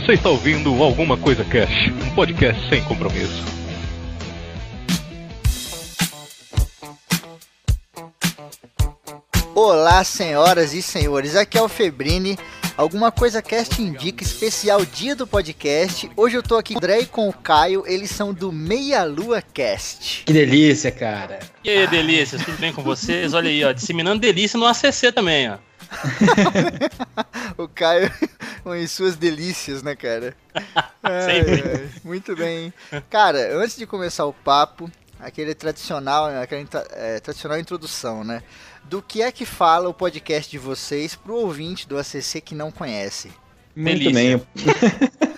Você está ouvindo Alguma Coisa Cash, um podcast sem compromisso. Olá, senhoras e senhores, aqui é o Febrini. Alguma coisa cast indica especial dia do podcast. Hoje eu tô aqui com o André e com o Caio, eles são do Meia Lua Cast. Que delícia, cara. E aí, delícias, tudo bem com vocês? Olha aí, ó, disseminando delícia no ACC também, ó. o Caio em suas delícias, né, cara? Ai, ai, muito bem. Cara, antes de começar o papo, aquele tradicional, aquela é, tradicional introdução, né? Do que é que fala o podcast de vocês pro ouvinte do ACC que não conhece? Muito bem.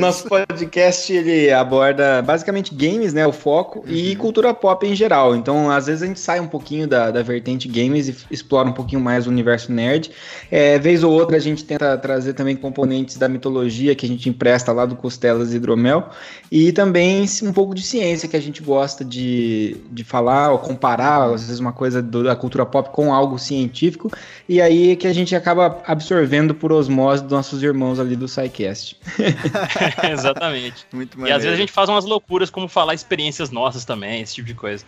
Nosso podcast ele aborda basicamente games, né, o foco uhum. e cultura pop em geral. Então, às vezes a gente sai um pouquinho da, da vertente games e explora um pouquinho mais o universo nerd. É, vez ou outra a gente tenta trazer também componentes da mitologia que a gente empresta lá do Costelas e Hidromel e também um pouco de ciência que a gente gosta de, de falar ou comparar, às vezes uma coisa do, da cultura pop com algo científico e aí que a gente acaba absorvendo por osmose dos nossos irmãos ali do SciCast. Exatamente. Muito maneiro. E às vezes a gente faz umas loucuras como falar experiências nossas também, esse tipo de coisa.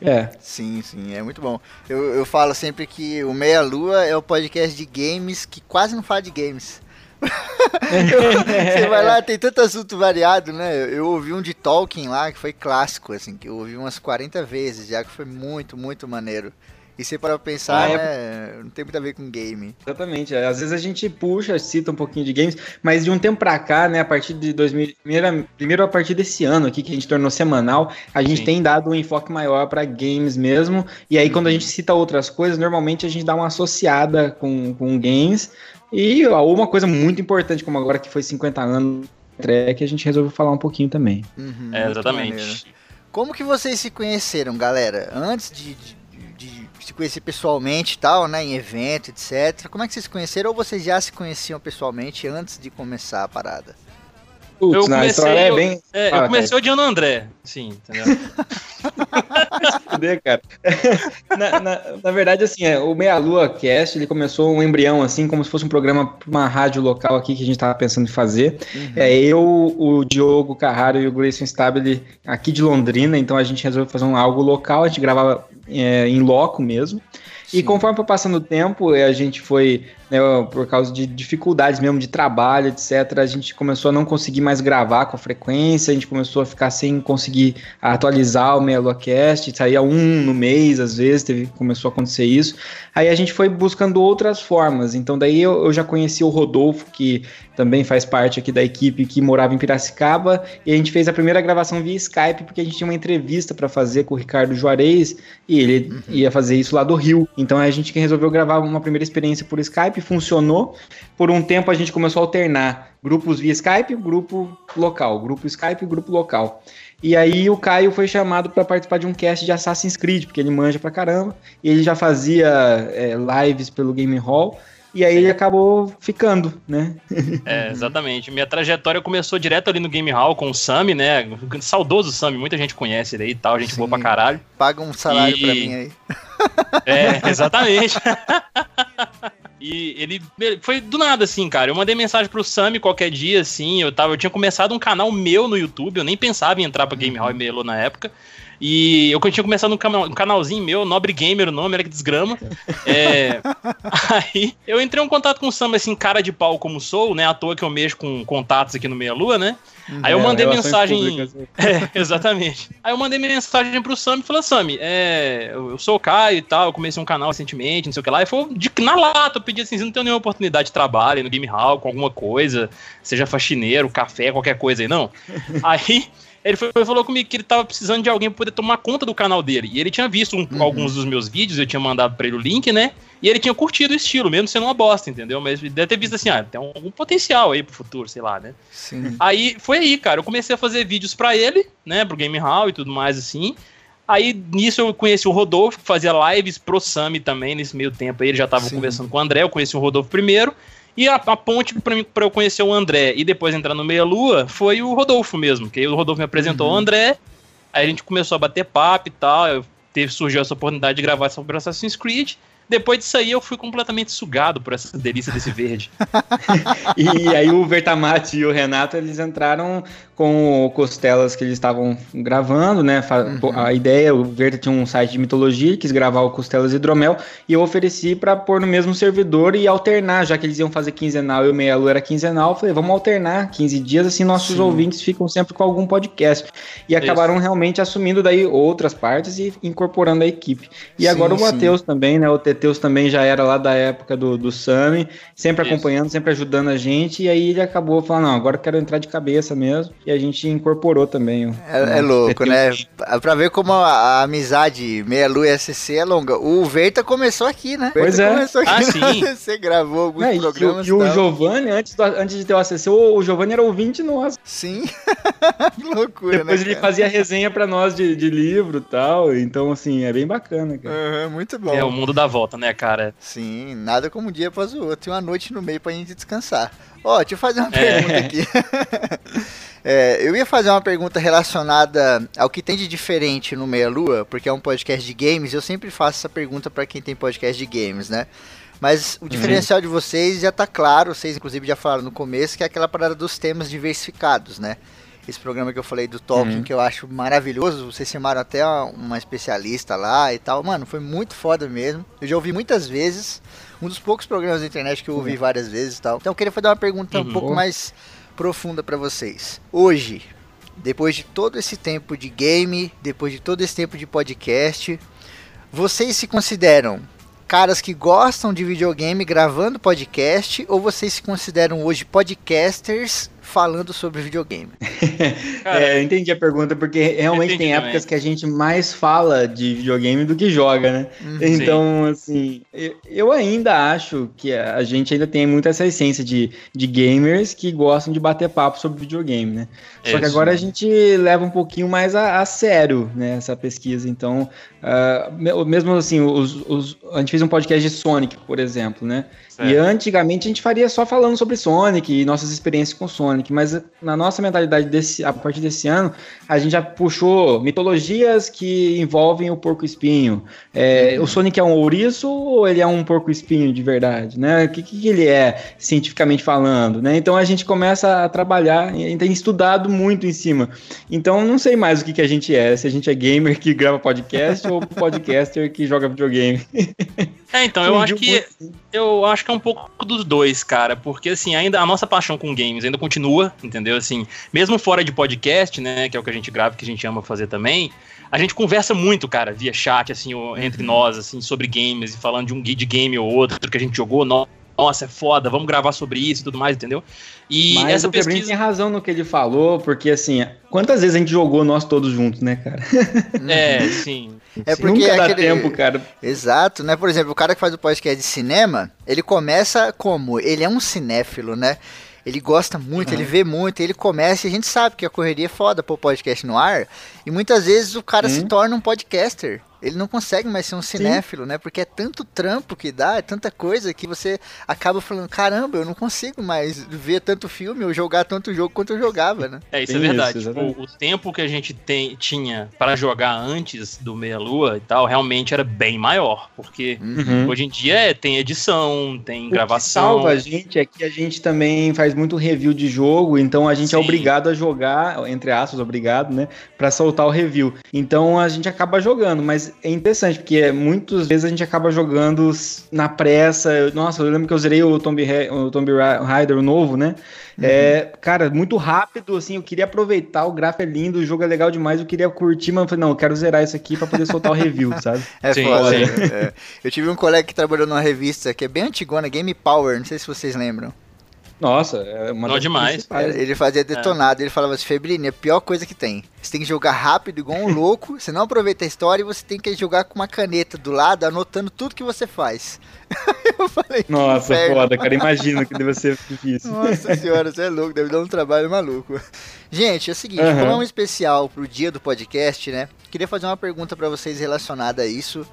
É. Sim, sim, é muito bom. Eu, eu falo sempre que o Meia Lua é o podcast de games que quase não fala de games. Você vai lá, tem tanto assunto variado, né? Eu, eu, ouvi um de Tolkien lá que foi clássico, assim, que eu ouvi umas 40 vezes já, que foi muito, muito maneiro. E você para pensar, ah, é... né, não tem muito a ver com game. Exatamente. Às vezes a gente puxa, cita um pouquinho de games, mas de um tempo para cá, né, a partir de 2000, primeiro, primeiro a partir desse ano aqui que a gente tornou semanal, a gente Sim. tem dado um enfoque maior para games mesmo. E aí quando a gente cita outras coisas, normalmente a gente dá uma associada com, com games. E uma coisa muito importante, como agora que foi 50 anos é que a gente resolveu falar um pouquinho também. Uhum, é, exatamente. Como que vocês se conheceram, galera? Antes de, de se conhecer pessoalmente e tal, né? Em evento, etc. Como é que vocês se conheceram ou vocês já se conheciam pessoalmente antes de começar a parada? Putz, eu comecei, é bem... É, ah, eu comecei odiando o André, sim, entendeu? Cara. na, na, na, verdade, assim, é, o Meia Lua Cast, ele começou um embrião, assim, como se fosse um programa para uma rádio local aqui que a gente tava pensando em fazer. Uhum. É, eu, o Diogo Carraro e o Grayson Stabile aqui de Londrina, então a gente resolveu fazer um algo local, a gente gravava é, em loco mesmo. Sim. E conforme foi passando o tempo, a gente foi né, por causa de dificuldades mesmo de trabalho, etc., a gente começou a não conseguir mais gravar com a frequência, a gente começou a ficar sem conseguir atualizar o MeloCast, saía um no mês, às vezes, teve, começou a acontecer isso. Aí a gente foi buscando outras formas, então daí eu, eu já conheci o Rodolfo, que também faz parte aqui da equipe, que morava em Piracicaba, e a gente fez a primeira gravação via Skype, porque a gente tinha uma entrevista para fazer com o Ricardo Juarez, e ele uhum. ia fazer isso lá do Rio. Então a gente resolveu gravar uma primeira experiência por Skype, Skype funcionou. Por um tempo a gente começou a alternar grupos via Skype, grupo local, grupo Skype, grupo local. E aí o Caio foi chamado para participar de um cast de Assassin's Creed, porque ele manja pra caramba. E ele já fazia é, lives pelo Game Hall. E aí ele acabou ficando, né? É, exatamente. Minha trajetória começou direto ali no Game Hall com o Sami, né? Saudoso Sami, muita gente conhece ele aí e tal, gente Sim. boa pra caralho. Paga um salário e... pra mim aí. É, exatamente. E ele foi do nada, assim, cara. Eu mandei mensagem pro Sami qualquer dia, assim. Eu, tava, eu tinha começado um canal meu no YouTube, eu nem pensava em entrar pra Game Hall e Melo na época. E eu tinha começado um, canal, um canalzinho meu, Nobre Gamer, o nome era que desgrama. É, aí eu entrei em contato com o Sam, assim, cara de pau como sou, né? À toa que eu mexo com contatos aqui no Meia Lua, né? Aí eu é, mandei mensagem. Assim. É, exatamente. Aí eu mandei mensagem pro Sam e falei, Sam, é, eu sou o Caio e tal, eu comecei um canal recentemente, não sei o que lá. E foi de, na lata, eu pedi assim, não tenho nenhuma oportunidade de trabalho no Game Hall com alguma coisa, seja faxineiro, café, qualquer coisa aí, não. aí ele foi, falou comigo que ele tava precisando de alguém pra poder tomar conta do canal dele. E ele tinha visto um, uhum. alguns dos meus vídeos, eu tinha mandado pra ele o link, né? E ele tinha curtido o estilo, mesmo sendo uma bosta, entendeu? Mas deve ter visto assim, ah, tem algum potencial aí pro futuro, sei lá, né? Sim. Aí foi aí, cara. Eu comecei a fazer vídeos para ele, né? Pro Game Hall e tudo mais assim. Aí nisso eu conheci o Rodolfo, que fazia lives pro Sami também, nesse meio tempo aí. Ele já tava Sim. conversando com o André, eu conheci o Rodolfo primeiro. E a, a ponte para mim para eu conhecer o André e depois entrar no Meia Lua foi o Rodolfo mesmo, que aí o Rodolfo me apresentou uhum. o André, aí a gente começou a bater papo e tal, eu teve surgiu essa oportunidade de gravar sobre Assassin's Creed. Depois disso aí eu fui completamente sugado por essa delícia desse verde. e aí o Vertamati e o Renato, eles entraram com costelas que eles estavam gravando, né? Uhum. A ideia, o Verta tinha um site de mitologia, quis gravar o Costelas Hidromel, e eu ofereci para pôr no mesmo servidor e alternar, já que eles iam fazer quinzenal e o Meia Lua era quinzenal, eu falei, vamos alternar 15 dias, assim nossos Sim. ouvintes ficam sempre com algum podcast. E Isso. acabaram realmente assumindo daí outras partes e incorporando a equipe. E sim, agora o Matheus também, né? O Teteus também já era lá da época do, do Sami, sempre Isso. acompanhando, sempre ajudando a gente, e aí ele acabou falando, não, agora eu quero entrar de cabeça mesmo e a gente incorporou também. É, é louco, né? Pra ver como a, a amizade Meia Lua e SCC é longa. O Verta começou aqui, né? Pois é. Começou aqui ah, sim. Você gravou alguns é, programas. E, o, e o Giovanni, antes, do, antes de ter o ACC, o, o Giovanni era ouvinte nosso. Sim. que loucura, Depois né, ele cara? fazia resenha pra nós de, de livro e tal. Então, assim, é bem bacana, cara. Uhum, muito bom. É o mundo da volta, né, cara? Sim, nada como um dia após o outro e uma noite no meio pra gente descansar. Ó, oh, deixa eu fazer uma é. pergunta aqui. É, eu ia fazer uma pergunta relacionada ao que tem de diferente no Meia Lua, porque é um podcast de games, eu sempre faço essa pergunta para quem tem podcast de games, né? Mas o diferencial uhum. de vocês já tá claro, vocês inclusive já falaram no começo, que é aquela parada dos temas diversificados, né? Esse programa que eu falei do Tolkien, uhum. que eu acho maravilhoso, vocês chamaram até uma especialista lá e tal. Mano, foi muito foda mesmo. Eu já ouvi muitas vezes, um dos poucos programas da internet que eu ouvi uhum. várias vezes e tal. Então eu queria fazer uma pergunta um uhum. pouco mais profunda para vocês. Hoje, depois de todo esse tempo de game, depois de todo esse tempo de podcast, vocês se consideram caras que gostam de videogame gravando podcast ou vocês se consideram hoje podcasters falando sobre videogame. é, eu entendi a pergunta, porque realmente tem épocas também. que a gente mais fala de videogame do que joga, né? Uhum. Então, assim, eu ainda acho que a gente ainda tem muito essa essência de, de gamers que gostam de bater papo sobre videogame, né? Só Isso. que agora a gente leva um pouquinho mais a, a sério, né, essa pesquisa. Então, uh, mesmo assim, os, os, a gente fez um podcast de Sonic, por exemplo, né? E antigamente a gente faria só falando sobre Sonic e nossas experiências com Sonic, mas na nossa mentalidade desse, a partir desse ano, a gente já puxou mitologias que envolvem o porco espinho. É, uhum. O Sonic é um ouriço ou ele é um porco espinho de verdade, né? O que, que ele é cientificamente falando, né? Então a gente começa a trabalhar e tem estudado muito em cima. Então não sei mais o que, que a gente é, se a gente é gamer que grava podcast ou podcaster que joga videogame. É, então eu acho que eu acho que é um pouco dos dois, cara, porque assim, ainda a nossa paixão com games ainda continua, entendeu? Assim, mesmo fora de podcast, né, que é o que a gente grava, que a gente ama fazer também, a gente conversa muito, cara, via chat, assim, entre uhum. nós, assim, sobre games e falando de um de game ou outro que a gente jogou, nossa, é foda, vamos gravar sobre isso e tudo mais, entendeu? E Mas essa o pesquisa. tem razão no que ele falou, porque assim, quantas vezes a gente jogou nós todos juntos, né, cara? É, sim. É porque Nunca é dá aquele... tempo, cara. Exato, né? Por exemplo, o cara que faz o podcast de cinema, ele começa como? Ele é um cinéfilo, né? Ele gosta muito, uhum. ele vê muito, ele começa e a gente sabe que a correria é foda pôr podcast no ar. E muitas vezes o cara uhum. se torna um podcaster ele não consegue mais ser um cinéfilo, Sim. né? Porque é tanto trampo que dá, é tanta coisa que você acaba falando, caramba, eu não consigo mais ver tanto filme ou jogar tanto jogo quanto eu jogava, né? É, isso tem é verdade. Isso, tipo, o tempo que a gente tem, tinha para jogar antes do Meia Lua e tal, realmente era bem maior, porque uhum. hoje em dia é, tem edição, tem o gravação. O que salva a gente é que a gente também faz muito review de jogo, então a gente é Sim. é obrigado a jogar, entre aspas, obrigado, né, para soltar o review. Então a gente acaba jogando, mas é interessante, porque muitas vezes a gente acaba jogando na pressa. Nossa, eu lembro que eu zerei o Tomb, o Tomb Raider, o novo, né? Uhum. É, cara, muito rápido, assim, eu queria aproveitar, o gráfico é lindo, o jogo é legal demais, eu queria curtir, mas eu falei, não, eu quero zerar isso aqui para poder soltar o review, sabe? É sim, foda. Sim. É. Eu tive um colega que trabalhou numa revista que é bem antigona, Game Power, não sei se vocês lembram. Nossa, é uma Não demais. Ele fazia detonado, é. ele falava assim, Febrini, é a pior coisa que tem. Você tem que jogar rápido, igual um louco, você não aproveita a história e você tem que jogar com uma caneta do lado, anotando tudo que você faz. eu falei, Nossa, foda, cara, imagina que deve ser difícil. Nossa senhora, você é louco, deve dar um trabalho maluco. Gente, é o seguinte, uhum. como é um especial pro dia do podcast, né? Queria fazer uma pergunta para vocês relacionada a isso.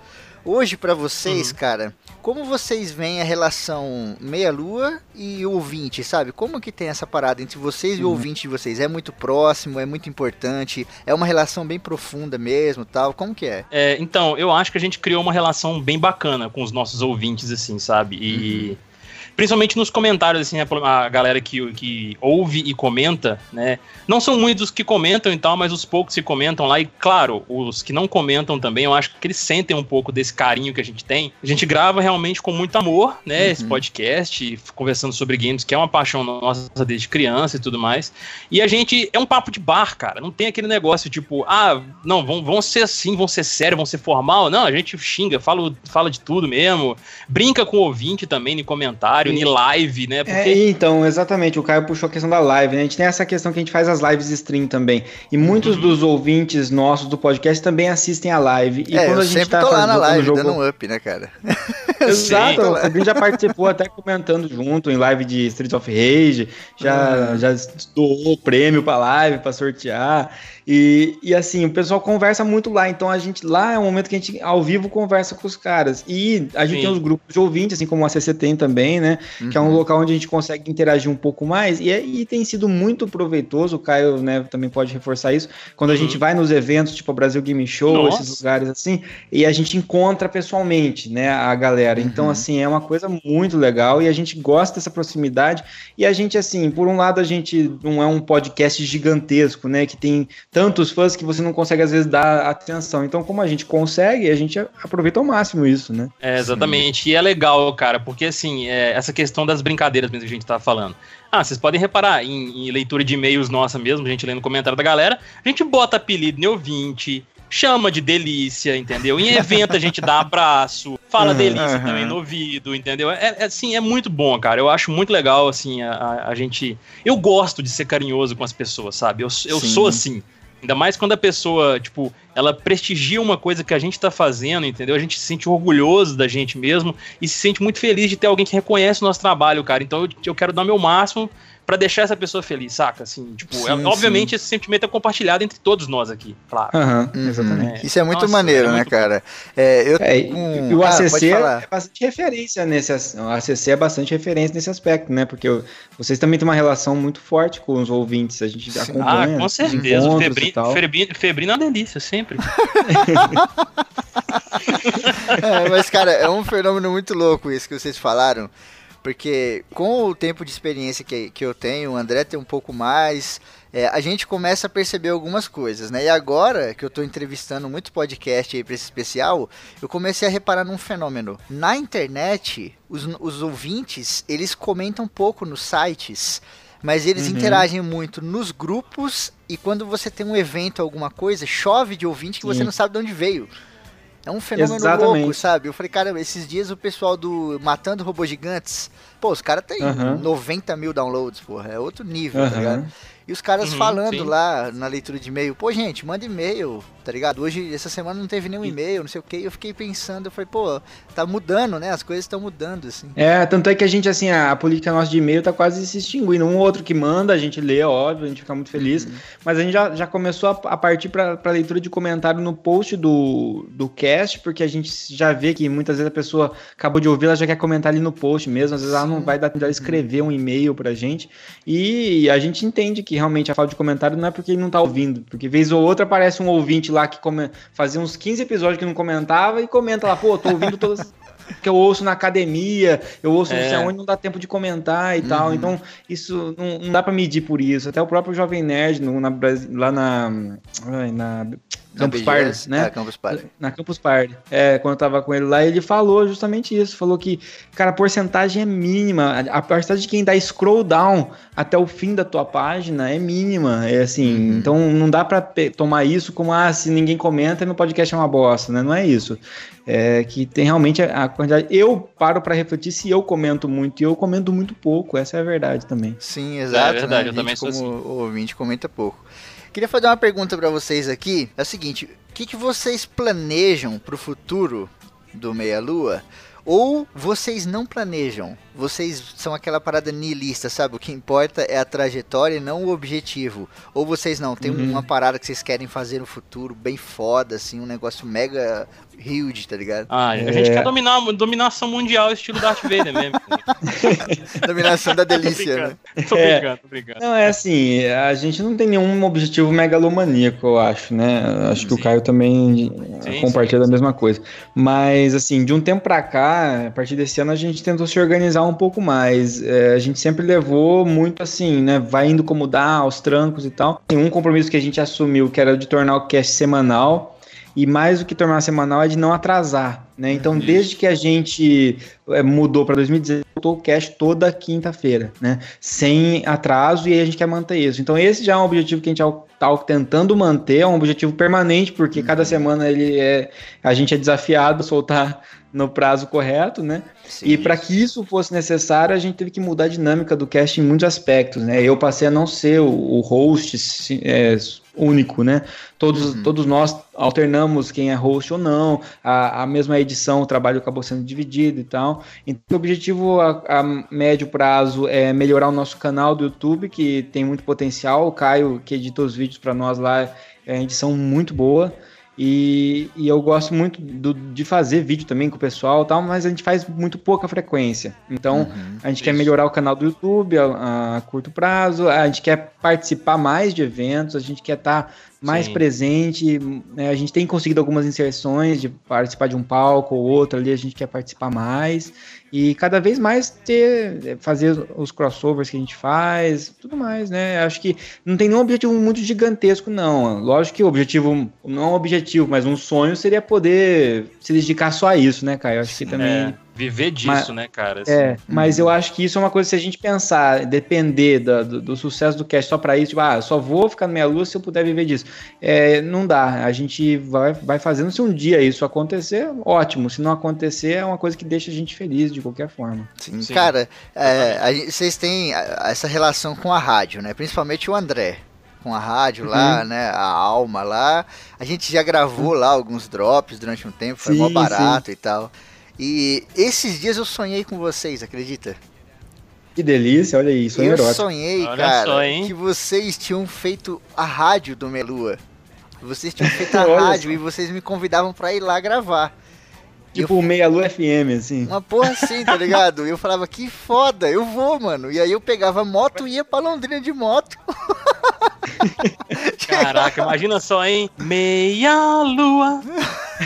Hoje, para vocês, uhum. cara, como vocês veem a relação meia-lua e ouvinte, sabe? Como que tem essa parada entre vocês e o uhum. ouvinte de vocês? É muito próximo, é muito importante, é uma relação bem profunda mesmo, tal? Como que é? é então, eu acho que a gente criou uma relação bem bacana com os nossos ouvintes, assim, sabe? E... Uhum principalmente nos comentários, assim, a, galera que, que ouve e comenta, né? Não são muitos que comentam e tal, mas os poucos que comentam lá, e claro, os que não comentam também, eu acho que eles sentem um pouco desse carinho que a gente tem. A gente grava realmente com muito amor, né? Uhum. Esse podcast, conversando sobre games, que é uma paixão nossa desde criança e tudo mais. E a gente é um papo de bar, cara. Não tem aquele negócio tipo, ah, não, vão, vão ser assim, vão ser sério, vão ser formal. Não, a gente xinga, fala, fala de tudo mesmo. Brinca com o ouvinte também em comentário comentário, em live, né? É, Porque... É, então, exatamente, o Caio puxou a questão da live, né? A gente tem essa questão que a gente faz as lives stream também. E muitos uhum. dos ouvintes nossos do podcast também assistem a live. E é, quando a gente tá tô lá na live, jogo... dando um up, né, cara? Exato, a gente já participou até comentando junto em live de Street of Rage, já, uhum. já doou prêmio pra live, pra sortear. E, e assim, o pessoal conversa muito lá. Então a gente lá é um momento que a gente ao vivo conversa com os caras. E a gente Sim. tem os grupos de ouvintes, assim como a CC tem também, né? Uhum. Que é um uhum. local onde a gente consegue interagir um pouco mais. E, e tem sido muito proveitoso. O Caio né, também pode reforçar isso. Quando a uhum. gente vai nos eventos, tipo o Brasil Game Show, Nossa. esses lugares assim, e a gente encontra pessoalmente, né, a galera. Então, uhum. Então, assim, é uma coisa muito legal e a gente gosta dessa proximidade. E a gente, assim, por um lado, a gente não é um podcast gigantesco, né? Que tem tantos fãs que você não consegue, às vezes, dar atenção. Então, como a gente consegue, a gente aproveita ao máximo isso, né? É, exatamente. Sim. E é legal, cara, porque, assim, é, essa questão das brincadeiras mesmo que a gente tá falando. Ah, vocês podem reparar, em, em leitura de e-mails nossa mesmo, a gente lendo comentário da galera, a gente bota apelido em ouvinte, chama de delícia, entendeu? Em evento a gente dá abraço, fala uhum, delícia uhum. também no ouvido, entendeu? É, é, assim, é muito bom, cara. Eu acho muito legal, assim, a, a gente. Eu gosto de ser carinhoso com as pessoas, sabe? Eu, eu sou assim. Ainda mais quando a pessoa, tipo, ela prestigia uma coisa que a gente tá fazendo, entendeu? A gente se sente orgulhoso da gente mesmo e se sente muito feliz de ter alguém que reconhece o nosso trabalho, cara. Então eu, eu quero dar o meu máximo para deixar essa pessoa feliz, saca? Assim, tipo, sim, é, obviamente esse sentimento é compartilhado entre todos nós aqui, claro. Uhum, exatamente. Isso é muito Nossa, maneiro, é né, muito cara? É, eu, é, um... E o ACC ah, é bastante referência nesse, o ACC é bastante referência nesse aspecto, né? Porque vocês também têm uma relação muito forte com os ouvintes, a gente acompanha. Ah, com certeza. Febri, Febri, Febrina é uma delícia, sempre. é, mas, cara, é um fenômeno muito louco isso que vocês falaram. Porque com o tempo de experiência que, que eu tenho, o André tem um pouco mais, é, a gente começa a perceber algumas coisas, né? E agora que eu estou entrevistando muito podcast aí para esse especial, eu comecei a reparar num fenômeno. Na internet, os, os ouvintes, eles comentam pouco nos sites, mas eles uhum. interagem muito nos grupos e quando você tem um evento, alguma coisa, chove de ouvinte que Sim. você não sabe de onde veio. É um fenômeno Exatamente. louco, sabe? Eu falei, cara, esses dias o pessoal do Matando Robôs Gigantes, pô, os caras têm uhum. 90 mil downloads, porra, é outro nível, uhum. tá ligado? E os caras uhum, falando sim. lá na leitura de e-mail, pô, gente, manda e-mail, tá ligado? Hoje, essa semana não teve nenhum e-mail, não sei o que. Eu fiquei pensando, eu falei, pô, tá mudando, né? As coisas estão mudando, assim. É, tanto é que a gente, assim, a política nossa de e-mail tá quase se extinguindo. Um ou outro que manda, a gente lê, óbvio, a gente fica muito feliz. Uhum. Mas a gente já, já começou a, a partir pra, pra leitura de comentário no post do, do cast, porque a gente já vê que muitas vezes a pessoa acabou de ouvir, ela já quer comentar ali no post mesmo. Às vezes ela não vai dar tempo de escrever um e-mail pra gente. E a gente entende que que realmente a falta de comentário não é porque ele não tá ouvindo, porque vez ou outra aparece um ouvinte lá que come... fazia uns 15 episódios que não comentava e comenta lá, pô, tô ouvindo todas que eu ouço na academia, eu ouço é. não sei aonde, não dá tempo de comentar e uhum. tal. Então, isso não, não dá para medir por isso. Até o próprio Jovem Nerd, no, na, lá na, na Campus Party, né? É, Campus Party. Na Campus Party. É, quando eu tava com ele lá, ele falou justamente isso. Falou que, cara, a porcentagem é mínima. A porcentagem de quem dá scroll down até o fim da tua página é mínima. É assim, uhum. então não dá pra tomar isso como, ah, se ninguém comenta, no podcast é uma bosta, né? Não é isso. É que tem realmente a quantidade. Eu paro para refletir se eu comento muito e eu comento muito pouco. Essa é a verdade também. Sim, exato. É verdade, né? eu também sou como assim. O ouvinte comenta pouco. Queria fazer uma pergunta para vocês aqui. É o seguinte: o que, que vocês planejam para o futuro do Meia Lua? Ou vocês não planejam? Vocês são aquela parada niilista, sabe? O que importa é a trajetória e não o objetivo. Ou vocês não, tem uhum. uma parada que vocês querem fazer no futuro bem foda, assim, um negócio mega huge, tá ligado? Ah, a gente quer dominar dominação mundial estilo Darth Vader mesmo. dominação da delícia, né? Tô brincando, tô brincando. Não, é assim, a gente não tem nenhum objetivo megalomaníaco, eu acho, né? Acho sim. que o Caio também sim, compartilha sim. da mesma coisa. Mas, assim, de um tempo pra cá, a partir desse ano, a gente tentou se organizar um pouco mais. É, a gente sempre levou muito assim, né? Vai indo como dá, aos trancos e tal. Tem um compromisso que a gente assumiu, que era de tornar o cast semanal e mais do que tornar semanal é de não atrasar, né? Então, desde que a gente é, mudou para 2016, voltou o cash toda quinta-feira, né? Sem atraso e a gente quer manter isso. Então, esse já é um objetivo que a gente está tentando manter, é um objetivo permanente, porque uhum. cada semana ele é, a gente é desafiado a soltar no prazo correto, né? Sim, e para que isso fosse necessário, a gente teve que mudar a dinâmica do cast em muitos aspectos, né? Eu passei a não ser o, o host é, único, né? Todos, uhum. todos nós alternamos quem é host ou não, a, a mesma edição, o trabalho acabou sendo dividido e tal. Então, o objetivo a, a, médio prazo é melhorar o nosso canal do YouTube, que tem muito potencial. O Caio, que edita os vídeos para nós lá, é uma edição muito boa. E, e, eu gosto muito do, de fazer vídeo também com o pessoal tal, mas a gente faz muito pouca frequência. Então, uhum, a gente isso. quer melhorar o canal do YouTube a, a, curto prazo, a gente quer participar mais de eventos, a gente quer estar tá mais Sim. presente. Né? A gente tem conseguido algumas inserções de participar de um palco ou outro ali, a gente quer participar mais e cada vez mais ter fazer os crossovers que a gente faz, tudo mais, né? Acho que não tem nenhum objetivo muito gigantesco não. Lógico que o objetivo não é um objetivo, mas um sonho seria poder se dedicar só a isso, né, Caio? Acho que também é. Viver disso, mas, né, cara? Assim. É, mas eu acho que isso é uma coisa, se a gente pensar, depender do, do, do sucesso do cast só para isso, tipo, ah, só vou ficar na minha luz se eu puder viver disso. É, não dá. A gente vai, vai fazendo. Se um dia isso acontecer, ótimo. Se não acontecer, é uma coisa que deixa a gente feliz de qualquer forma. Sim, Sim. cara, é, vocês têm essa relação com a rádio, né? Principalmente o André com a rádio uhum. lá, né? A Alma lá. A gente já gravou lá alguns drops durante um tempo, foi sim, mó barato sim. e tal. E esses dias eu sonhei com vocês, acredita? Que delícia, olha isso, Eu erótico. sonhei, olha cara, só, que vocês tinham feito a rádio do Melua. Vocês tinham feito a rádio só. e vocês me convidavam para ir lá gravar. Tipo o Meia Lua FM, assim. Uma porra assim, tá ligado? E eu falava, que foda, eu vou, mano. E aí eu pegava moto e ia pra Londrina de moto. Caraca, imagina só, hein? Meia Lua.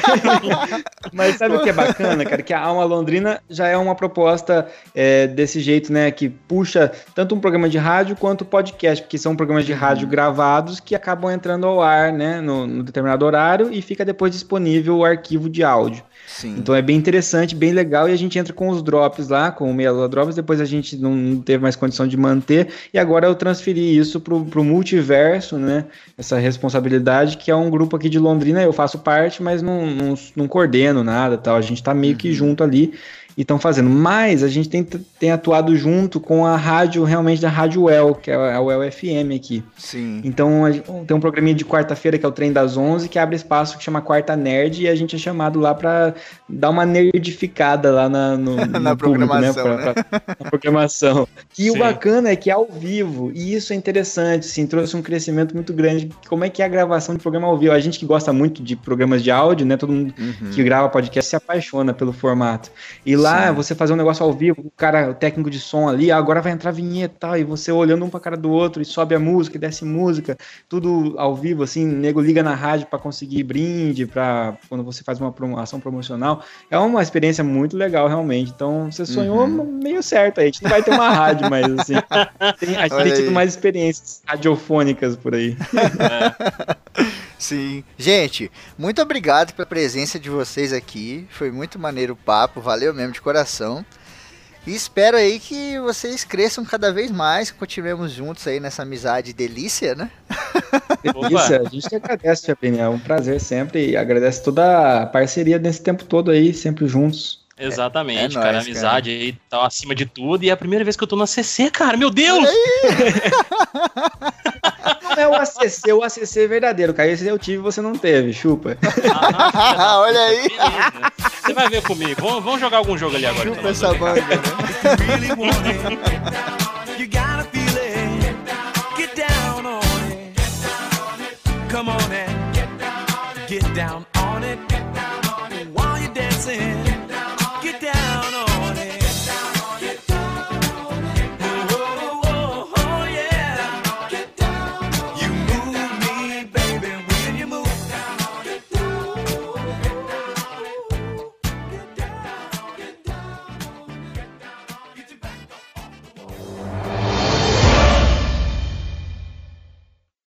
Mas sabe o que é bacana, cara? Que a Alma Londrina já é uma proposta é, desse jeito, né? Que puxa tanto um programa de rádio quanto podcast, porque são programas de rádio uhum. gravados que acabam entrando ao ar, né? No, no determinado horário e fica depois disponível o arquivo de áudio. Sim. Então é bem interessante, bem legal, e a gente entra com os drops lá, com o Meia Drops, depois a gente não teve mais condição de manter, e agora eu transferi isso pro, pro multiverso, né? Essa responsabilidade, que é um grupo aqui de Londrina, eu faço parte, mas não, não, não coordeno nada tal. A gente tá meio uhum. que junto ali e estão fazendo. Mas a gente tem, tem atuado junto com a rádio, realmente da Rádio Well, que é a Well FM aqui. Sim. Então tem um programinha de quarta-feira que é o Trem das 11, que abre espaço que chama Quarta Nerd e a gente é chamado lá para dar uma nerdificada lá na, no, no na público, né? programação. Né? Pra, pra, na programação. E Sim. o bacana é que é ao vivo, e isso é interessante, assim, trouxe um crescimento muito grande. Como é que é a gravação de programa ao vivo? A gente que gosta muito de programas de áudio, né? Todo mundo uhum. que grava podcast se apaixona pelo formato. E lá Sim. você fazer um negócio ao vivo, o cara, o técnico de som ali, agora vai entrar vinheta e tal, e você olhando um pra cara do outro, e sobe a música, e desce música, tudo ao vivo, assim, nego liga na rádio para conseguir brinde, para quando você faz uma ação promocional. É uma experiência muito legal, realmente. Então, você sonhou uhum. meio certo aí. A gente não vai ter uma rádio, mas assim, tem, a gente tem tido mais experiências radiofônicas por aí. É. Sim. Gente, muito obrigado pela presença de vocês aqui. Foi muito maneiro o papo, valeu mesmo de coração. E espero aí que vocês cresçam cada vez mais, continuemos juntos aí nessa amizade delícia, né? Delícia, a gente que agradece, Chapinha. É um prazer sempre e agradece toda a parceria nesse tempo todo aí, sempre juntos. Exatamente, é, é cara. Nóis, amizade cara. aí tá acima de tudo. E é a primeira vez que eu tô na CC, cara. Meu Deus! não é o ACC, o ACC é verdadeiro, cara. Esse eu tive você não teve, chupa. Ah, Olha aí. Você vai ver comigo. Vamos, vamos jogar algum jogo ali agora. Chupa então, essa banda.